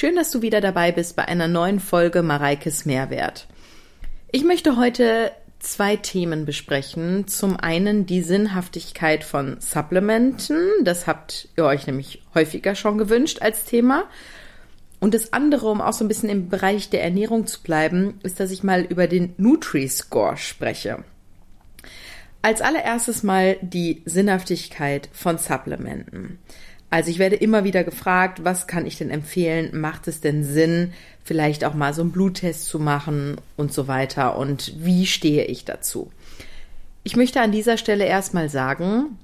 Schön, dass du wieder dabei bist bei einer neuen Folge Mareikes Mehrwert. Ich möchte heute zwei Themen besprechen. Zum einen die Sinnhaftigkeit von Supplementen. Das habt ihr euch nämlich häufiger schon gewünscht als Thema. Und das andere, um auch so ein bisschen im Bereich der Ernährung zu bleiben, ist, dass ich mal über den Nutri-Score spreche. Als allererstes mal die Sinnhaftigkeit von Supplementen. Also ich werde immer wieder gefragt, was kann ich denn empfehlen? Macht es denn Sinn, vielleicht auch mal so einen Bluttest zu machen und so weiter? Und wie stehe ich dazu? Ich möchte an dieser Stelle erstmal sagen,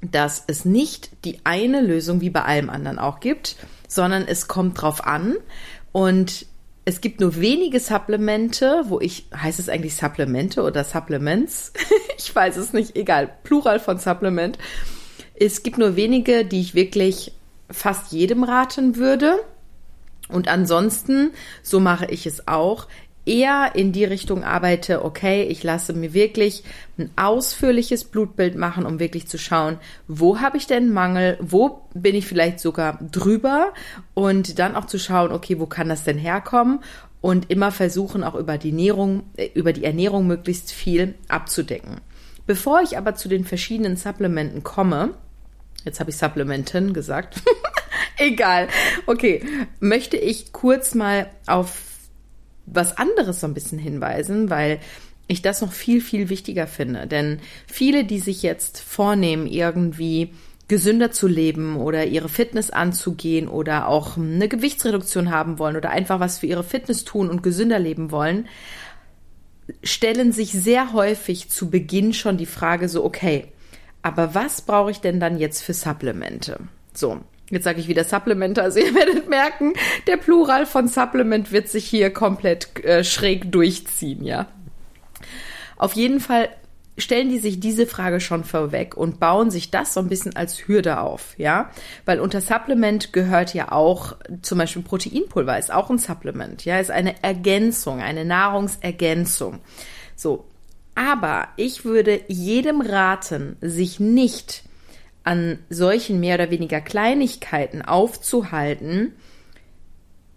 dass es nicht die eine Lösung wie bei allem anderen auch gibt, sondern es kommt drauf an und es gibt nur wenige Supplemente, wo ich, heißt es eigentlich Supplemente oder Supplements? ich weiß es nicht, egal, Plural von Supplement es gibt nur wenige, die ich wirklich fast jedem raten würde. Und ansonsten, so mache ich es auch, eher in die Richtung arbeite, okay, ich lasse mir wirklich ein ausführliches Blutbild machen, um wirklich zu schauen, wo habe ich denn Mangel, wo bin ich vielleicht sogar drüber und dann auch zu schauen, okay, wo kann das denn herkommen und immer versuchen auch über die Ernährung, äh, über die Ernährung möglichst viel abzudecken. Bevor ich aber zu den verschiedenen Supplementen komme, Jetzt habe ich Supplementen gesagt. Egal. Okay, möchte ich kurz mal auf was anderes so ein bisschen hinweisen, weil ich das noch viel, viel wichtiger finde. Denn viele, die sich jetzt vornehmen, irgendwie gesünder zu leben oder ihre Fitness anzugehen oder auch eine Gewichtsreduktion haben wollen oder einfach was für ihre Fitness tun und gesünder leben wollen, stellen sich sehr häufig zu Beginn schon die Frage so, okay, aber was brauche ich denn dann jetzt für Supplemente? So, Jetzt sage ich wieder Supplemente, also ihr werdet merken, der Plural von Supplement wird sich hier komplett äh, schräg durchziehen, ja. Auf jeden Fall stellen die sich diese Frage schon vorweg und bauen sich das so ein bisschen als Hürde auf, ja, weil unter Supplement gehört ja auch zum Beispiel Proteinpulver ist auch ein Supplement, ja, ist eine Ergänzung, eine Nahrungsergänzung. So, aber ich würde jedem raten, sich nicht an solchen mehr oder weniger Kleinigkeiten aufzuhalten,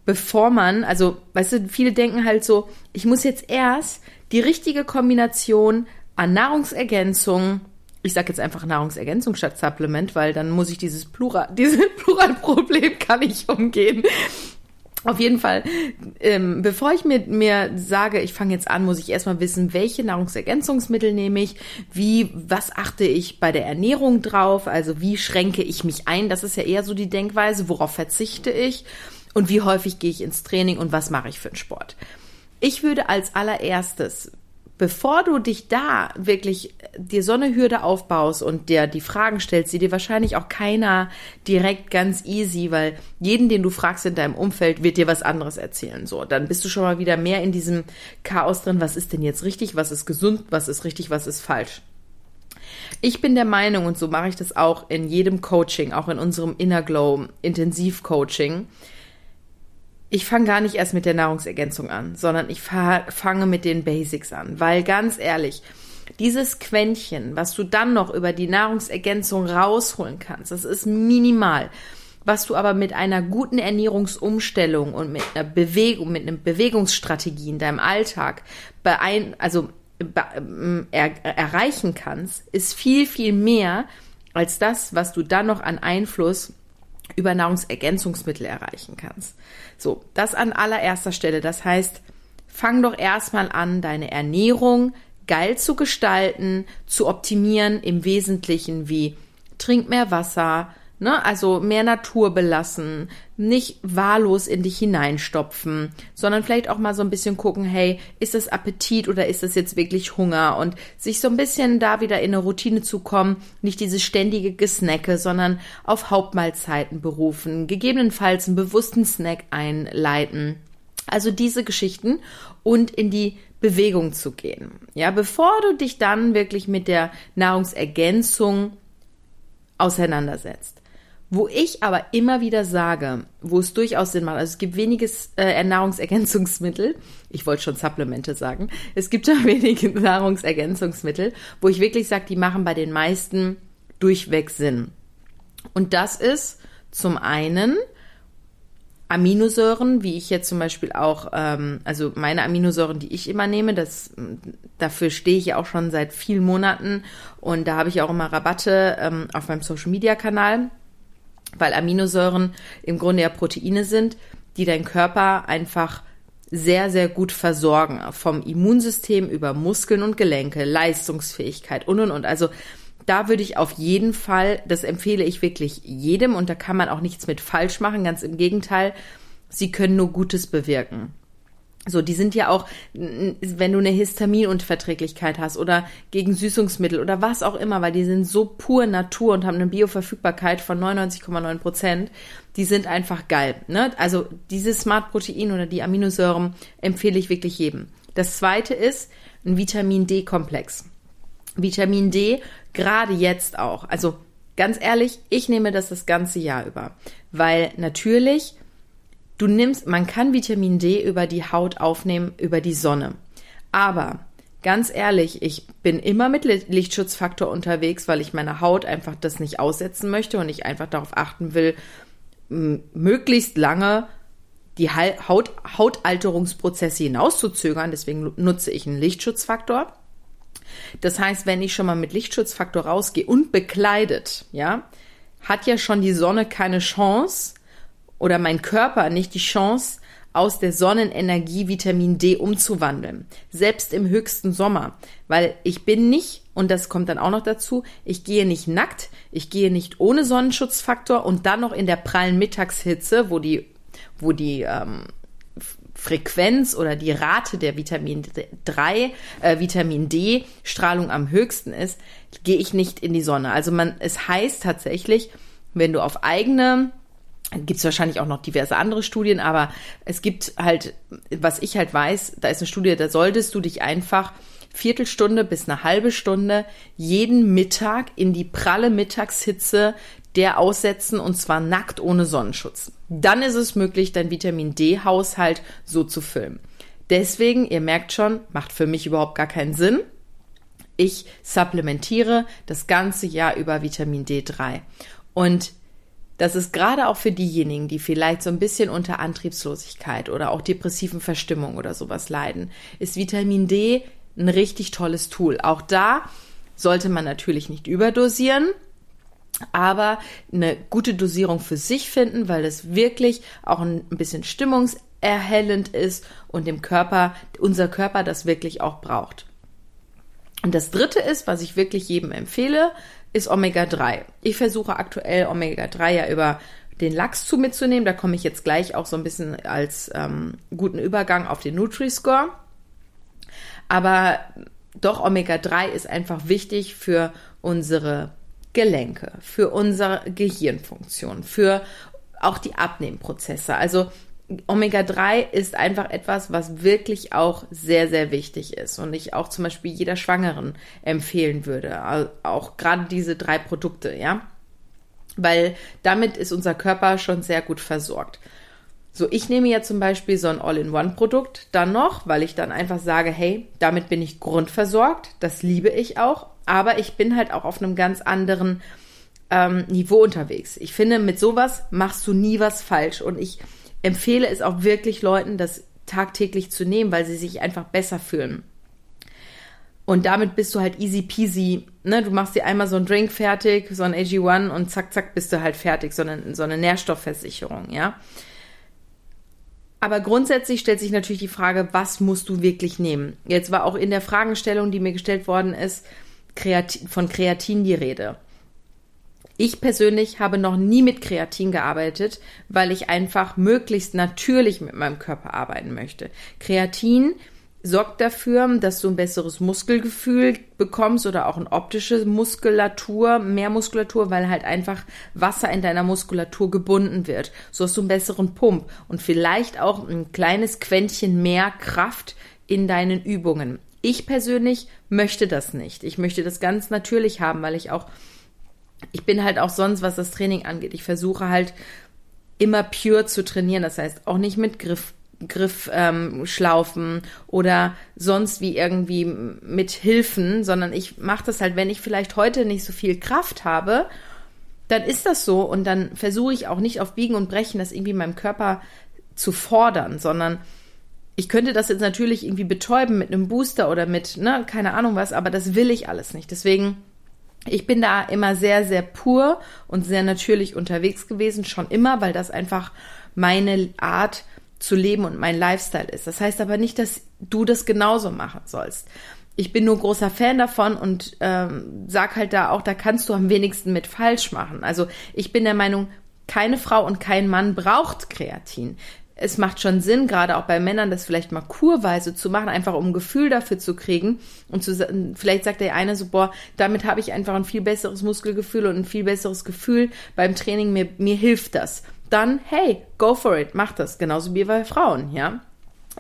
bevor man, also, weißt du, viele denken halt so, ich muss jetzt erst die richtige Kombination an Nahrungsergänzung, ich sage jetzt einfach Nahrungsergänzung statt Supplement, weil dann muss ich dieses Plural, dieses Pluralproblem kann ich umgehen. Auf jeden Fall, ähm, bevor ich mir, mir sage, ich fange jetzt an, muss ich erstmal wissen, welche Nahrungsergänzungsmittel nehme ich, wie, was achte ich bei der Ernährung drauf, also wie schränke ich mich ein, das ist ja eher so die Denkweise, worauf verzichte ich? Und wie häufig gehe ich ins Training? Und was mache ich für einen Sport. Ich würde als allererstes bevor du dich da wirklich dir so eine Hürde aufbaust und dir die Fragen stellst, die dir wahrscheinlich auch keiner direkt ganz easy, weil jeden, den du fragst in deinem Umfeld, wird dir was anderes erzählen. So, dann bist du schon mal wieder mehr in diesem Chaos drin. Was ist denn jetzt richtig? Was ist gesund? Was ist richtig? Was ist falsch? Ich bin der Meinung, und so mache ich das auch in jedem Coaching, auch in unserem Inner Glow Intensivcoaching, ich fange gar nicht erst mit der Nahrungsergänzung an, sondern ich fange mit den Basics an, weil ganz ehrlich, dieses Quäntchen, was du dann noch über die Nahrungsergänzung rausholen kannst, das ist minimal. Was du aber mit einer guten Ernährungsumstellung und mit einer Bewegung, mit einer Bewegungsstrategie in deinem Alltag beein also ähm, er erreichen kannst, ist viel, viel mehr als das, was du dann noch an Einfluss über Nahrungsergänzungsmittel erreichen kannst. So, das an allererster Stelle. Das heißt, fang doch erstmal an, deine Ernährung geil zu gestalten, zu optimieren, im Wesentlichen wie trink mehr Wasser, Ne? Also mehr Natur belassen, nicht wahllos in dich hineinstopfen, sondern vielleicht auch mal so ein bisschen gucken, hey, ist das Appetit oder ist das jetzt wirklich Hunger? Und sich so ein bisschen da wieder in eine Routine zu kommen, nicht diese ständige Gesnacke, sondern auf Hauptmahlzeiten berufen, gegebenenfalls einen bewussten Snack einleiten. Also diese Geschichten und in die Bewegung zu gehen. Ja, bevor du dich dann wirklich mit der Nahrungsergänzung auseinandersetzt. Wo ich aber immer wieder sage, wo es durchaus Sinn macht, also es gibt weniges äh, Nahrungsergänzungsmittel, ich wollte schon Supplemente sagen, es gibt da wenige Nahrungsergänzungsmittel, wo ich wirklich sage, die machen bei den meisten durchweg Sinn. Und das ist zum einen Aminosäuren, wie ich jetzt zum Beispiel auch, ähm, also meine Aminosäuren, die ich immer nehme, das, dafür stehe ich ja auch schon seit vielen Monaten. Und da habe ich auch immer Rabatte ähm, auf meinem Social Media Kanal, weil Aminosäuren im Grunde ja Proteine sind, die dein Körper einfach sehr, sehr gut versorgen. Vom Immunsystem über Muskeln und Gelenke, Leistungsfähigkeit und und und. Also da würde ich auf jeden Fall, das empfehle ich wirklich jedem und da kann man auch nichts mit falsch machen, ganz im Gegenteil, sie können nur Gutes bewirken. So, die sind ja auch, wenn du eine Histaminunverträglichkeit hast oder gegen Süßungsmittel oder was auch immer, weil die sind so pur Natur und haben eine Bioverfügbarkeit von 99,9 Prozent, die sind einfach geil. Ne? Also dieses Smart Protein oder die Aminosäuren empfehle ich wirklich jedem. Das zweite ist ein Vitamin D-Komplex. Vitamin D, gerade jetzt auch. Also ganz ehrlich, ich nehme das das ganze Jahr über, weil natürlich Du nimmst, man kann Vitamin D über die Haut aufnehmen, über die Sonne. Aber ganz ehrlich, ich bin immer mit Lichtschutzfaktor unterwegs, weil ich meine Haut einfach das nicht aussetzen möchte und ich einfach darauf achten will, möglichst lange die Haut, Hautalterungsprozesse hinauszuzögern. Deswegen nutze ich einen Lichtschutzfaktor. Das heißt, wenn ich schon mal mit Lichtschutzfaktor rausgehe und bekleidet, ja, hat ja schon die Sonne keine Chance, oder mein Körper nicht die Chance, aus der Sonnenenergie Vitamin D umzuwandeln. Selbst im höchsten Sommer. Weil ich bin nicht, und das kommt dann auch noch dazu, ich gehe nicht nackt, ich gehe nicht ohne Sonnenschutzfaktor und dann noch in der prallen Mittagshitze, wo die, wo die ähm, Frequenz oder die Rate der Vitamin 3, äh, Vitamin D Strahlung am höchsten ist, gehe ich nicht in die Sonne. Also man, es heißt tatsächlich, wenn du auf eigene gibt es wahrscheinlich auch noch diverse andere Studien, aber es gibt halt, was ich halt weiß, da ist eine Studie, da solltest du dich einfach Viertelstunde bis eine halbe Stunde jeden Mittag in die pralle Mittagshitze der aussetzen und zwar nackt ohne Sonnenschutz. Dann ist es möglich, dein Vitamin D-Haushalt so zu füllen. Deswegen, ihr merkt schon, macht für mich überhaupt gar keinen Sinn. Ich supplementiere das ganze Jahr über Vitamin D3. Und das ist gerade auch für diejenigen, die vielleicht so ein bisschen unter Antriebslosigkeit oder auch depressiven Verstimmung oder sowas leiden, ist Vitamin D ein richtig tolles Tool. Auch da sollte man natürlich nicht überdosieren, aber eine gute Dosierung für sich finden, weil es wirklich auch ein bisschen stimmungserhellend ist und dem Körper, unser Körper das wirklich auch braucht. Und das dritte ist, was ich wirklich jedem empfehle, ist Omega-3. Ich versuche aktuell Omega-3 ja über den Lachs zu mitzunehmen. Da komme ich jetzt gleich auch so ein bisschen als ähm, guten Übergang auf den Nutri-Score. Aber doch, Omega-3 ist einfach wichtig für unsere Gelenke, für unsere Gehirnfunktion, für auch die Abnehmprozesse. Also Omega-3 ist einfach etwas, was wirklich auch sehr, sehr wichtig ist und ich auch zum Beispiel jeder Schwangeren empfehlen würde. Auch gerade diese drei Produkte, ja. Weil damit ist unser Körper schon sehr gut versorgt. So, ich nehme ja zum Beispiel so ein All-in-One-Produkt dann noch, weil ich dann einfach sage, hey, damit bin ich grundversorgt, das liebe ich auch, aber ich bin halt auch auf einem ganz anderen ähm, Niveau unterwegs. Ich finde, mit sowas machst du nie was falsch und ich empfehle es auch wirklich Leuten, das tagtäglich zu nehmen, weil sie sich einfach besser fühlen. Und damit bist du halt easy peasy. Ne? Du machst dir einmal so einen Drink fertig, so ein AG1 und zack, zack, bist du halt fertig. So eine, so eine Nährstoffversicherung, ja. Aber grundsätzlich stellt sich natürlich die Frage, was musst du wirklich nehmen? Jetzt war auch in der Fragestellung, die mir gestellt worden ist, Kreatin, von Kreatin die Rede. Ich persönlich habe noch nie mit Kreatin gearbeitet, weil ich einfach möglichst natürlich mit meinem Körper arbeiten möchte. Kreatin sorgt dafür, dass du ein besseres Muskelgefühl bekommst oder auch eine optische Muskulatur, mehr Muskulatur, weil halt einfach Wasser in deiner Muskulatur gebunden wird. So hast du einen besseren Pump und vielleicht auch ein kleines Quäntchen mehr Kraft in deinen Übungen. Ich persönlich möchte das nicht. Ich möchte das ganz natürlich haben, weil ich auch ich bin halt auch sonst, was das Training angeht, ich versuche halt immer pure zu trainieren. Das heißt auch nicht mit Griff, Griffschlaufen ähm, oder sonst wie irgendwie mit Hilfen, sondern ich mache das halt, wenn ich vielleicht heute nicht so viel Kraft habe, dann ist das so und dann versuche ich auch nicht auf Biegen und Brechen das irgendwie meinem Körper zu fordern, sondern ich könnte das jetzt natürlich irgendwie betäuben mit einem Booster oder mit, ne, keine Ahnung was, aber das will ich alles nicht. Deswegen, ich bin da immer sehr, sehr pur und sehr natürlich unterwegs gewesen, schon immer, weil das einfach meine Art zu leben und mein Lifestyle ist. Das heißt aber nicht, dass du das genauso machen sollst. Ich bin nur großer Fan davon und ähm, sag halt da auch, da kannst du am wenigsten mit falsch machen. Also ich bin der Meinung, keine Frau und kein Mann braucht Kreatin. Es macht schon Sinn, gerade auch bei Männern, das vielleicht mal kurweise zu machen, einfach um ein Gefühl dafür zu kriegen. Und zu, vielleicht sagt der eine so, boah, damit habe ich einfach ein viel besseres Muskelgefühl und ein viel besseres Gefühl beim Training, mir, mir hilft das dann hey, go for it, mach das. Genauso wie bei Frauen, ja.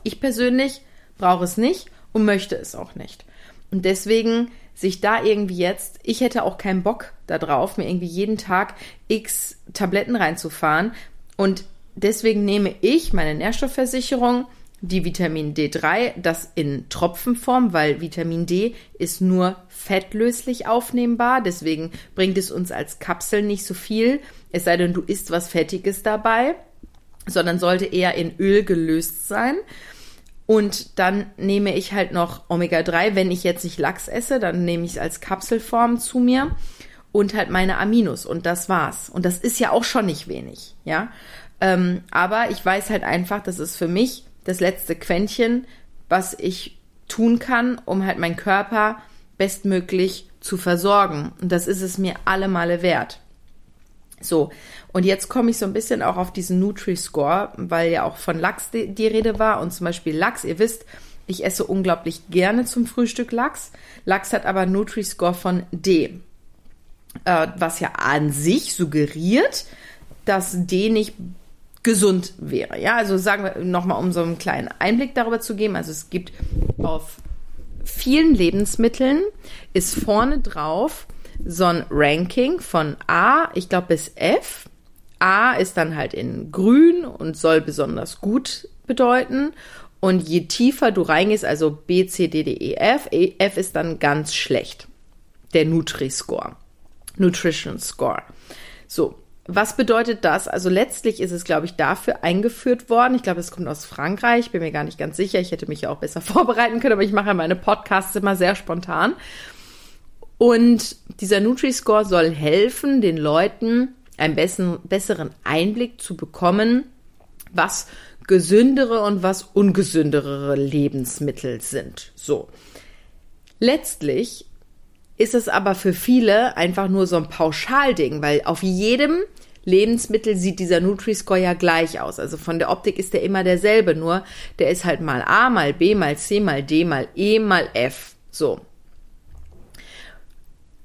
Ich persönlich brauche es nicht und möchte es auch nicht. Und deswegen sich da irgendwie jetzt, ich hätte auch keinen Bock darauf, mir irgendwie jeden Tag x Tabletten reinzufahren. Und deswegen nehme ich meine Nährstoffversicherung, die Vitamin D3, das in Tropfenform, weil Vitamin D ist nur fettlöslich aufnehmbar, deswegen bringt es uns als Kapsel nicht so viel, es sei denn, du isst was Fettiges dabei, sondern sollte eher in Öl gelöst sein. Und dann nehme ich halt noch Omega-3, wenn ich jetzt nicht Lachs esse, dann nehme ich es als Kapselform zu mir und halt meine Aminos und das war's. Und das ist ja auch schon nicht wenig, ja. Ähm, aber ich weiß halt einfach, das ist für mich das letzte Quäntchen, was ich tun kann, um halt meinen Körper bestmöglich zu versorgen. Und das ist es mir alle Male wert. So, und jetzt komme ich so ein bisschen auch auf diesen Nutri-Score, weil ja auch von Lachs die, die, Rede war. Und zum Beispiel Lachs, ihr wisst, ich esse unglaublich gerne zum Frühstück Lachs. Lachs hat aber Nutri-Score von D, äh, was ja an sich suggeriert, dass D nicht gesund wäre. Ja, also sagen wir nochmal, um so einen kleinen Einblick darüber zu geben. Also es gibt auf vielen Lebensmitteln ist vorne drauf so ein Ranking von A, ich glaube bis F. A ist dann halt in grün und soll besonders gut bedeuten. Und je tiefer du reingehst, also B, C, D, D, E, F, e, F ist dann ganz schlecht. Der Nutri-Score. Nutrition Score. So, was bedeutet das? Also letztlich ist es, glaube ich, dafür eingeführt worden. Ich glaube, es kommt aus Frankreich, bin mir gar nicht ganz sicher. Ich hätte mich ja auch besser vorbereiten können, aber ich mache meine Podcasts immer sehr spontan. Und dieser Nutri-Score soll helfen, den Leuten einen besseren Einblick zu bekommen, was gesündere und was ungesündere Lebensmittel sind. So. Letztlich ist es aber für viele einfach nur so ein Pauschalding, weil auf jedem Lebensmittel sieht dieser Nutri-Score ja gleich aus. Also von der Optik ist der immer derselbe, nur der ist halt mal A, mal B, mal C, mal D, mal E, mal F. So.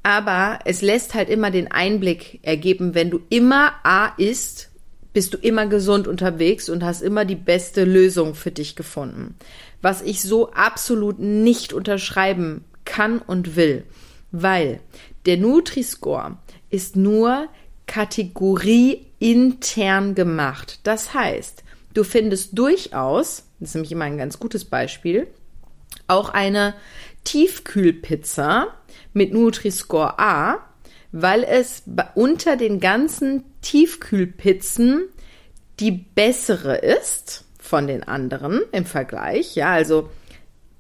Aber es lässt halt immer den Einblick ergeben, wenn du immer A isst, bist du immer gesund unterwegs und hast immer die beste Lösung für dich gefunden. Was ich so absolut nicht unterschreiben kann und will weil der Nutri-Score ist nur Kategorie intern gemacht. Das heißt, du findest durchaus, das ist nämlich immer ein ganz gutes Beispiel, auch eine Tiefkühlpizza mit Nutri-Score A, weil es unter den ganzen Tiefkühlpizzen die bessere ist von den anderen im Vergleich. Ja, also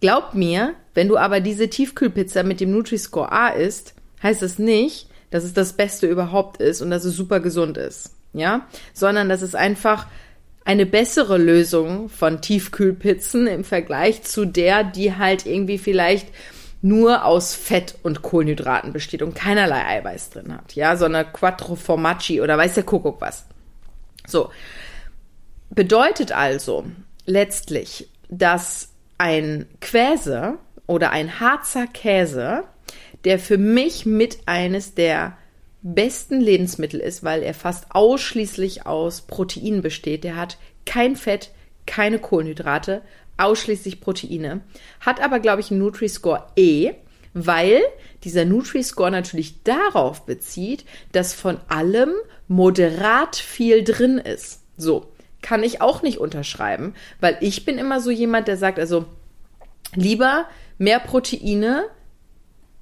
Glaub mir, wenn du aber diese Tiefkühlpizza mit dem Nutri-Score A isst, heißt es nicht, dass es das Beste überhaupt ist und dass es super gesund ist. Ja? Sondern dass es einfach eine bessere Lösung von Tiefkühlpizzen im Vergleich zu der, die halt irgendwie vielleicht nur aus Fett und Kohlenhydraten besteht und keinerlei Eiweiß drin hat, ja, sondern Quattro Formaggi oder weiß der Kuckuck was. So. Bedeutet also letztlich, dass ein Quäse oder ein Harzer Käse, der für mich mit eines der besten Lebensmittel ist, weil er fast ausschließlich aus Proteinen besteht. Der hat kein Fett, keine Kohlenhydrate, ausschließlich Proteine. Hat aber, glaube ich, einen Nutri-Score E, weil dieser Nutri-Score natürlich darauf bezieht, dass von allem moderat viel drin ist. So kann ich auch nicht unterschreiben, weil ich bin immer so jemand, der sagt, also lieber mehr Proteine,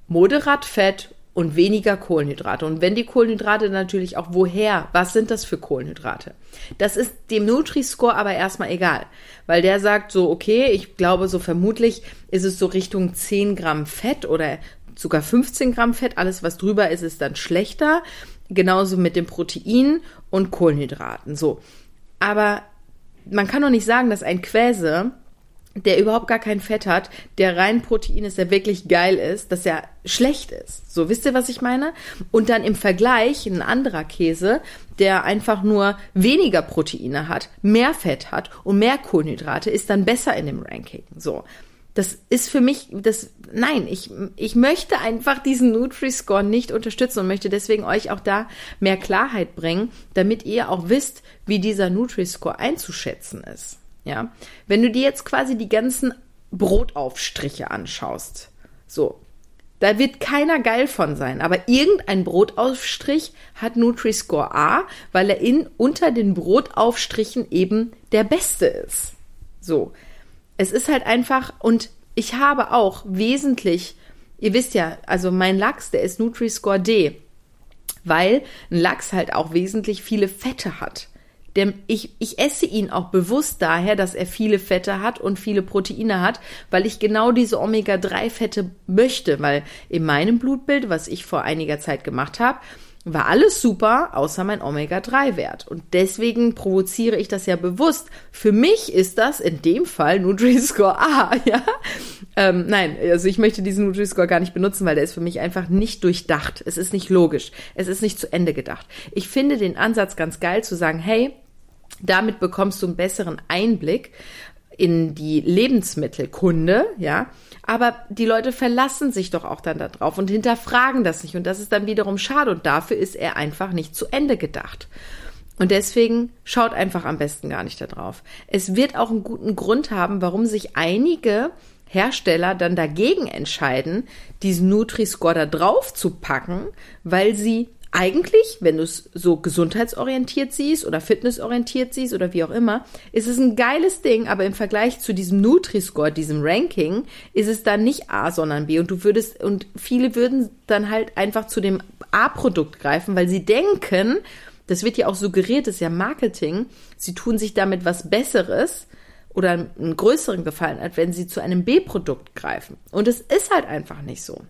moderat Fett und weniger Kohlenhydrate. Und wenn die Kohlenhydrate natürlich auch woher, was sind das für Kohlenhydrate? Das ist dem Nutri-Score aber erstmal egal, weil der sagt so, okay, ich glaube so vermutlich ist es so Richtung 10 Gramm Fett oder sogar 15 Gramm Fett. Alles, was drüber ist, ist dann schlechter. Genauso mit dem Protein und Kohlenhydraten. So. Aber man kann doch nicht sagen, dass ein Quäse der überhaupt gar kein Fett hat, der rein Protein ist, der wirklich geil ist, dass er schlecht ist. So, wisst ihr, was ich meine? Und dann im Vergleich ein anderer Käse, der einfach nur weniger Proteine hat, mehr Fett hat und mehr Kohlenhydrate, ist dann besser in dem Ranking. So. Das ist für mich, das, nein, ich, ich möchte einfach diesen Nutri-Score nicht unterstützen und möchte deswegen euch auch da mehr Klarheit bringen, damit ihr auch wisst, wie dieser Nutri-Score einzuschätzen ist. Ja, wenn du dir jetzt quasi die ganzen Brotaufstriche anschaust, so, da wird keiner geil von sein, aber irgendein Brotaufstrich hat Nutri-Score A, weil er in, unter den Brotaufstrichen eben der beste ist. So. Es ist halt einfach, und ich habe auch wesentlich, ihr wisst ja, also mein Lachs, der ist Nutri-Score D, weil ein Lachs halt auch wesentlich viele Fette hat. Der, ich, ich esse ihn auch bewusst daher, dass er viele Fette hat und viele Proteine hat, weil ich genau diese Omega-3-Fette möchte, weil in meinem Blutbild, was ich vor einiger Zeit gemacht habe, war alles super, außer mein Omega-3-Wert. Und deswegen provoziere ich das ja bewusst. Für mich ist das in dem Fall Nutri-Score A, ja. Ähm, nein, also ich möchte diesen Nutri-Score gar nicht benutzen, weil der ist für mich einfach nicht durchdacht. Es ist nicht logisch. Es ist nicht zu Ende gedacht. Ich finde den Ansatz ganz geil zu sagen, hey, damit bekommst du einen besseren Einblick in die Lebensmittelkunde, ja. Aber die Leute verlassen sich doch auch dann darauf und hinterfragen das nicht. Und das ist dann wiederum schade. Und dafür ist er einfach nicht zu Ende gedacht. Und deswegen schaut einfach am besten gar nicht darauf. Es wird auch einen guten Grund haben, warum sich einige Hersteller dann dagegen entscheiden, diesen Nutri-Score da drauf zu packen, weil sie eigentlich, wenn du es so gesundheitsorientiert siehst oder fitnessorientiert siehst oder wie auch immer, ist es ein geiles Ding, aber im Vergleich zu diesem Nutri-Score, diesem Ranking, ist es dann nicht A, sondern B. Und du würdest, und viele würden dann halt einfach zu dem A-Produkt greifen, weil sie denken, das wird ja auch suggeriert, das ist ja Marketing, sie tun sich damit was Besseres oder einen größeren Gefallen, als wenn sie zu einem B-Produkt greifen. Und es ist halt einfach nicht so.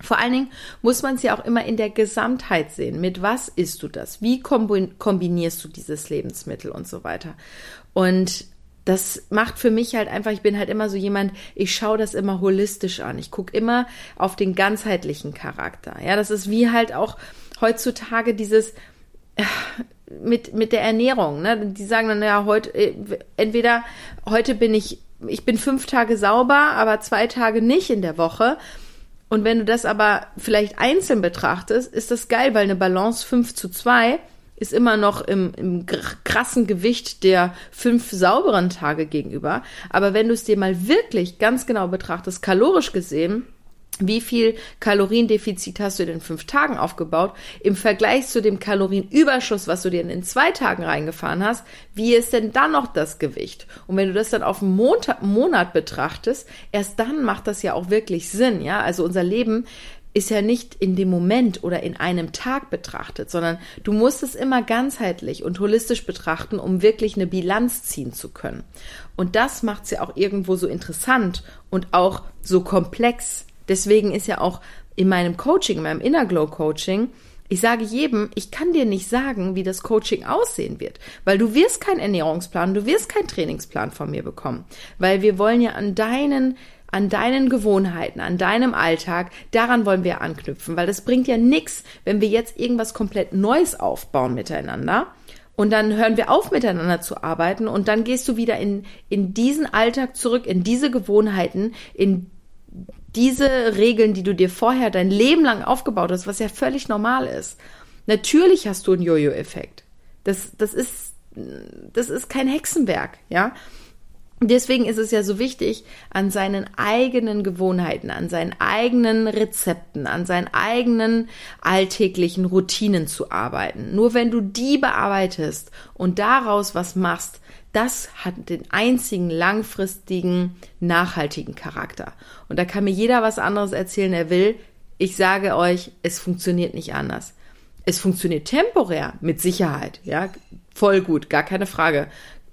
Vor allen Dingen muss man es ja auch immer in der Gesamtheit sehen. Mit was isst du das? Wie kombinierst du dieses Lebensmittel und so weiter? Und das macht für mich halt einfach, ich bin halt immer so jemand, ich schaue das immer holistisch an. Ich gucke immer auf den ganzheitlichen Charakter. Ja, das ist wie halt auch heutzutage dieses äh, mit, mit der Ernährung. Ne? Die sagen dann, ja, heute, äh, entweder heute bin ich, ich bin fünf Tage sauber, aber zwei Tage nicht in der Woche. Und wenn du das aber vielleicht einzeln betrachtest, ist das geil, weil eine Balance 5 zu 2 ist immer noch im, im krassen Gewicht der fünf sauberen Tage gegenüber. Aber wenn du es dir mal wirklich ganz genau betrachtest, kalorisch gesehen, wie viel Kaloriendefizit hast du in fünf Tagen aufgebaut im Vergleich zu dem Kalorienüberschuss, was du dir in zwei Tagen reingefahren hast? Wie ist denn dann noch das Gewicht? Und wenn du das dann auf einen Monat, Monat betrachtest, erst dann macht das ja auch wirklich Sinn, ja? Also unser Leben ist ja nicht in dem Moment oder in einem Tag betrachtet, sondern du musst es immer ganzheitlich und holistisch betrachten, um wirklich eine Bilanz ziehen zu können. Und das macht es ja auch irgendwo so interessant und auch so komplex Deswegen ist ja auch in meinem Coaching, in meinem Inner Glow Coaching, ich sage jedem, ich kann dir nicht sagen, wie das Coaching aussehen wird, weil du wirst keinen Ernährungsplan, du wirst keinen Trainingsplan von mir bekommen, weil wir wollen ja an deinen an deinen Gewohnheiten, an deinem Alltag, daran wollen wir anknüpfen, weil das bringt ja nichts, wenn wir jetzt irgendwas komplett Neues aufbauen miteinander und dann hören wir auf miteinander zu arbeiten und dann gehst du wieder in, in diesen Alltag zurück, in diese Gewohnheiten, in diese Regeln, die du dir vorher dein Leben lang aufgebaut hast, was ja völlig normal ist. Natürlich hast du einen Jojo-Effekt. Das, das ist, das ist kein Hexenwerk, ja. Deswegen ist es ja so wichtig, an seinen eigenen Gewohnheiten, an seinen eigenen Rezepten, an seinen eigenen alltäglichen Routinen zu arbeiten. Nur wenn du die bearbeitest und daraus was machst, das hat den einzigen langfristigen, nachhaltigen Charakter. Und da kann mir jeder was anderes erzählen, er will. ich sage euch, es funktioniert nicht anders. Es funktioniert temporär, mit Sicherheit, ja, voll gut, gar keine Frage.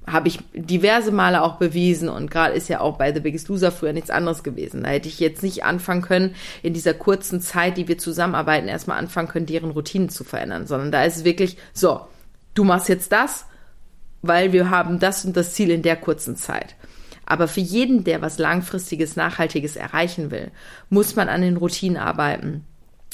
Habe ich diverse Male auch bewiesen und gerade ist ja auch bei The Biggest Loser früher nichts anderes gewesen. Da hätte ich jetzt nicht anfangen können, in dieser kurzen Zeit, die wir zusammenarbeiten, erstmal anfangen können, deren Routinen zu verändern, sondern da ist es wirklich so, du machst jetzt das, weil wir haben das und das Ziel in der kurzen Zeit. Aber für jeden, der was langfristiges, nachhaltiges erreichen will, muss man an den Routinen arbeiten.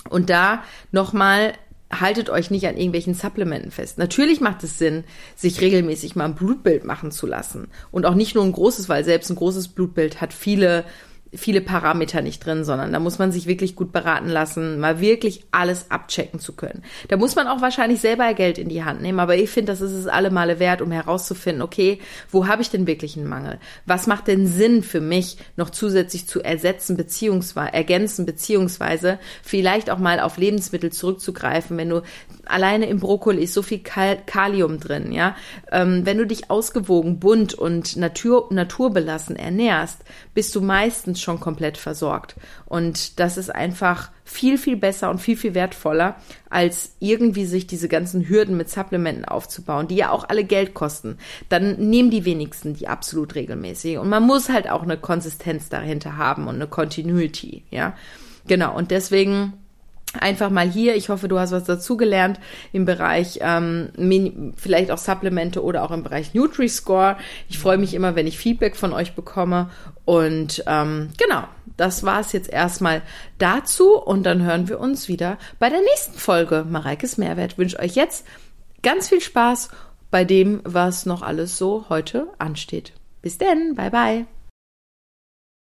Und da nochmal haltet euch nicht an irgendwelchen Supplementen fest. Natürlich macht es Sinn, sich regelmäßig mal ein Blutbild machen zu lassen. Und auch nicht nur ein großes, weil selbst ein großes Blutbild hat viele viele Parameter nicht drin, sondern da muss man sich wirklich gut beraten lassen, mal wirklich alles abchecken zu können. Da muss man auch wahrscheinlich selber Geld in die Hand nehmen, aber ich finde, das ist es alle wert, um herauszufinden, okay, wo habe ich denn wirklich einen Mangel? Was macht denn Sinn für mich, noch zusätzlich zu ersetzen beziehungsweise ergänzen beziehungsweise vielleicht auch mal auf Lebensmittel zurückzugreifen, wenn du alleine im Brokkoli ist so viel Kal Kalium drin, ja. Ähm, wenn du dich ausgewogen, bunt und natur, naturbelassen ernährst, bist du meistens schon komplett versorgt. Und das ist einfach viel, viel besser und viel, viel wertvoller, als irgendwie sich diese ganzen Hürden mit Supplementen aufzubauen, die ja auch alle Geld kosten. Dann nehmen die wenigsten die absolut regelmäßig. Und man muss halt auch eine Konsistenz dahinter haben und eine Continuity, ja. Genau. Und deswegen einfach mal hier. Ich hoffe, du hast was dazugelernt im Bereich ähm, vielleicht auch Supplemente oder auch im Bereich Nutri-Score. Ich freue mich immer, wenn ich Feedback von euch bekomme. Und ähm, genau, das war es jetzt erstmal dazu. Und dann hören wir uns wieder bei der nächsten Folge. Mareikes Mehrwert wünsche euch jetzt ganz viel Spaß bei dem, was noch alles so heute ansteht. Bis denn, bye bye.